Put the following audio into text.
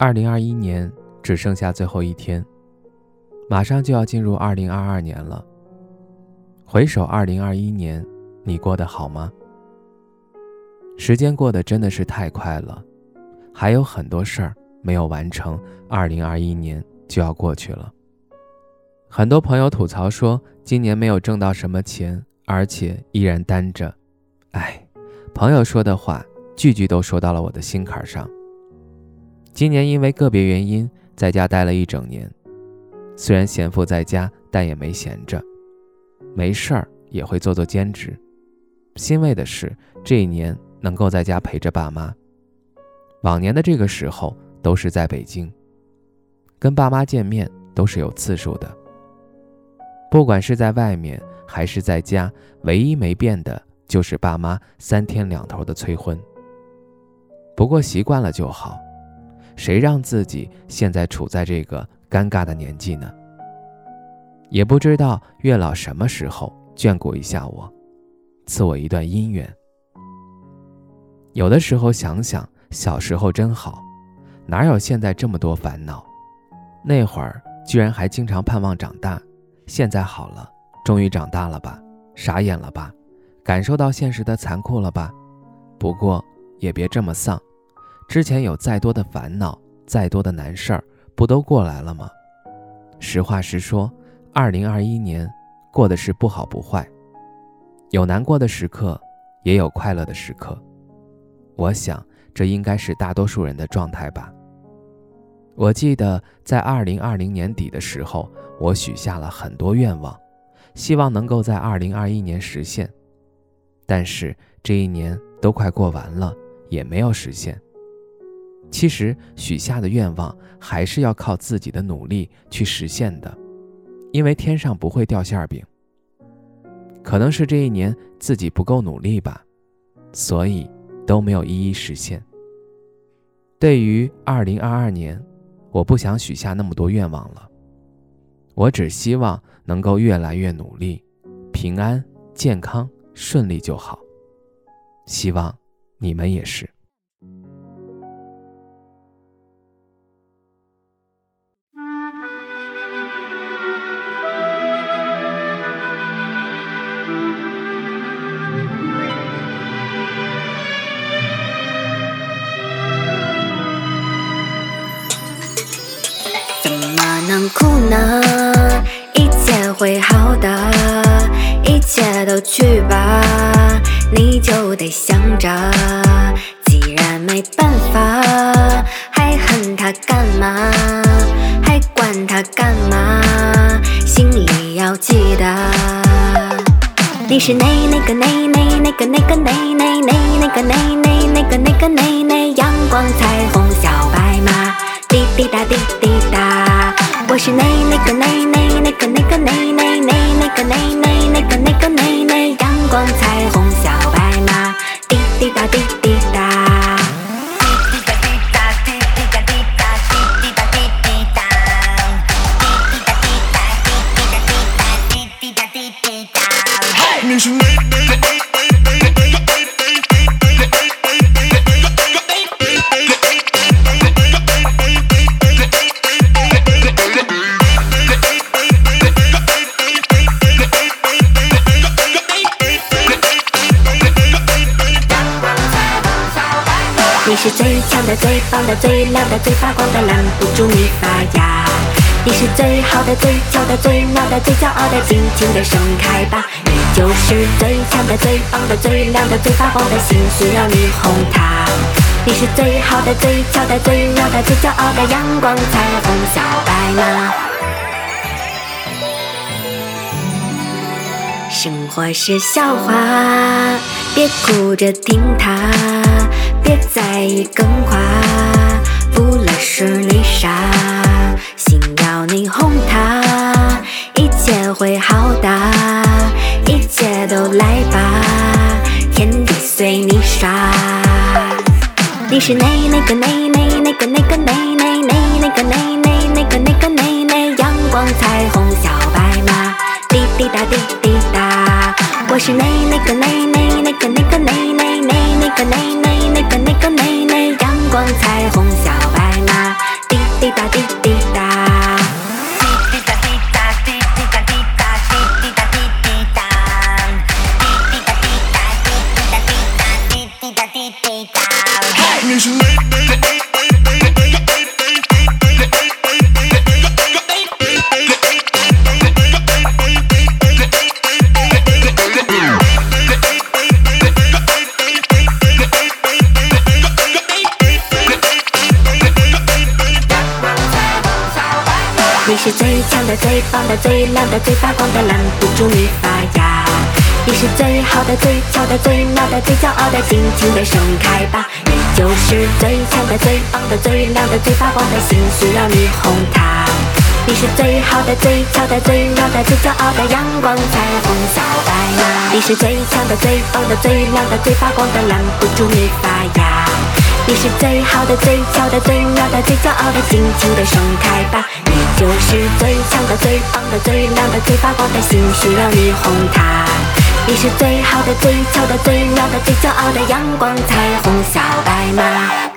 二零二一年只剩下最后一天，马上就要进入二零二二年了。回首二零二一年，你过得好吗？时间过得真的是太快了，还有很多事儿没有完成，二零二一年就要过去了。很多朋友吐槽说，今年没有挣到什么钱，而且依然单着。哎，朋友说的话，句句都说到了我的心坎上。今年因为个别原因在家待了一整年，虽然闲赋在家，但也没闲着，没事儿也会做做兼职。欣慰的是，这一年能够在家陪着爸妈。往年的这个时候都是在北京，跟爸妈见面都是有次数的。不管是在外面还是在家，唯一没变的就是爸妈三天两头的催婚。不过习惯了就好。谁让自己现在处在这个尴尬的年纪呢？也不知道月老什么时候眷顾一下我，赐我一段姻缘。有的时候想想，小时候真好，哪有现在这么多烦恼？那会儿居然还经常盼望长大，现在好了，终于长大了吧？傻眼了吧？感受到现实的残酷了吧？不过也别这么丧。之前有再多的烦恼，再多的难事儿，不都过来了吗？实话实说，二零二一年过的是不好不坏，有难过的时刻，也有快乐的时刻。我想这应该是大多数人的状态吧。我记得在二零二零年底的时候，我许下了很多愿望，希望能够在二零二一年实现，但是这一年都快过完了，也没有实现。其实许下的愿望还是要靠自己的努力去实现的，因为天上不会掉馅饼。可能是这一年自己不够努力吧，所以都没有一一实现。对于二零二二年，我不想许下那么多愿望了，我只希望能够越来越努力，平安、健康、顺利就好。希望你们也是。哭呢？一切会好的，一切都去吧，你就得想着。既然没办法，还恨他干嘛？还管他干嘛？心里要记得，你是哪哪个哪哪哪个哪个哪哪哪哪个哪哪哪个哪个哪哪阳光彩虹小白马，滴滴答滴。我是哪哪个哪哪哪个哪个哪哪哪哪个哪哪哪个你是最强的、最棒的、最亮的、最发光的，拦不住你发芽。你是最好的、最俏的、最妙的、最骄傲的，尽情的盛开吧。你就是最强的、最棒的、最亮的、最发光的，心需要你哄它。你是最好的、最俏的、最妙的、最骄傲的，阳光彩虹小白马。生活是笑话，别哭着听它。在已更快，不来是你傻，心要你哄他，一切会好哒，一切都来吧，天地随你耍。你是那个那个那个那个那个那个那个那。是最强的、最棒的、最亮的、最发光的，拦不住你发芽。你是最好的、最俏的、最妙的、最骄傲的，尽情的盛开吧！你就是最强的、最棒的、最亮的、最发光的，心需要你哄它。你是最好的、最俏的、最妙的、最骄傲的阳光彩虹小白马。你是最强的、最棒的、最亮的、最发光的，拦不住你发芽。你是最好的、最俏的、最妙的、最骄傲的，尽情的盛开吧！就是最强的、最棒的、最亮的、最发光的，星需要你哄它。你是最好的、最俏的、最妙的、最骄傲的阳光彩虹小白马。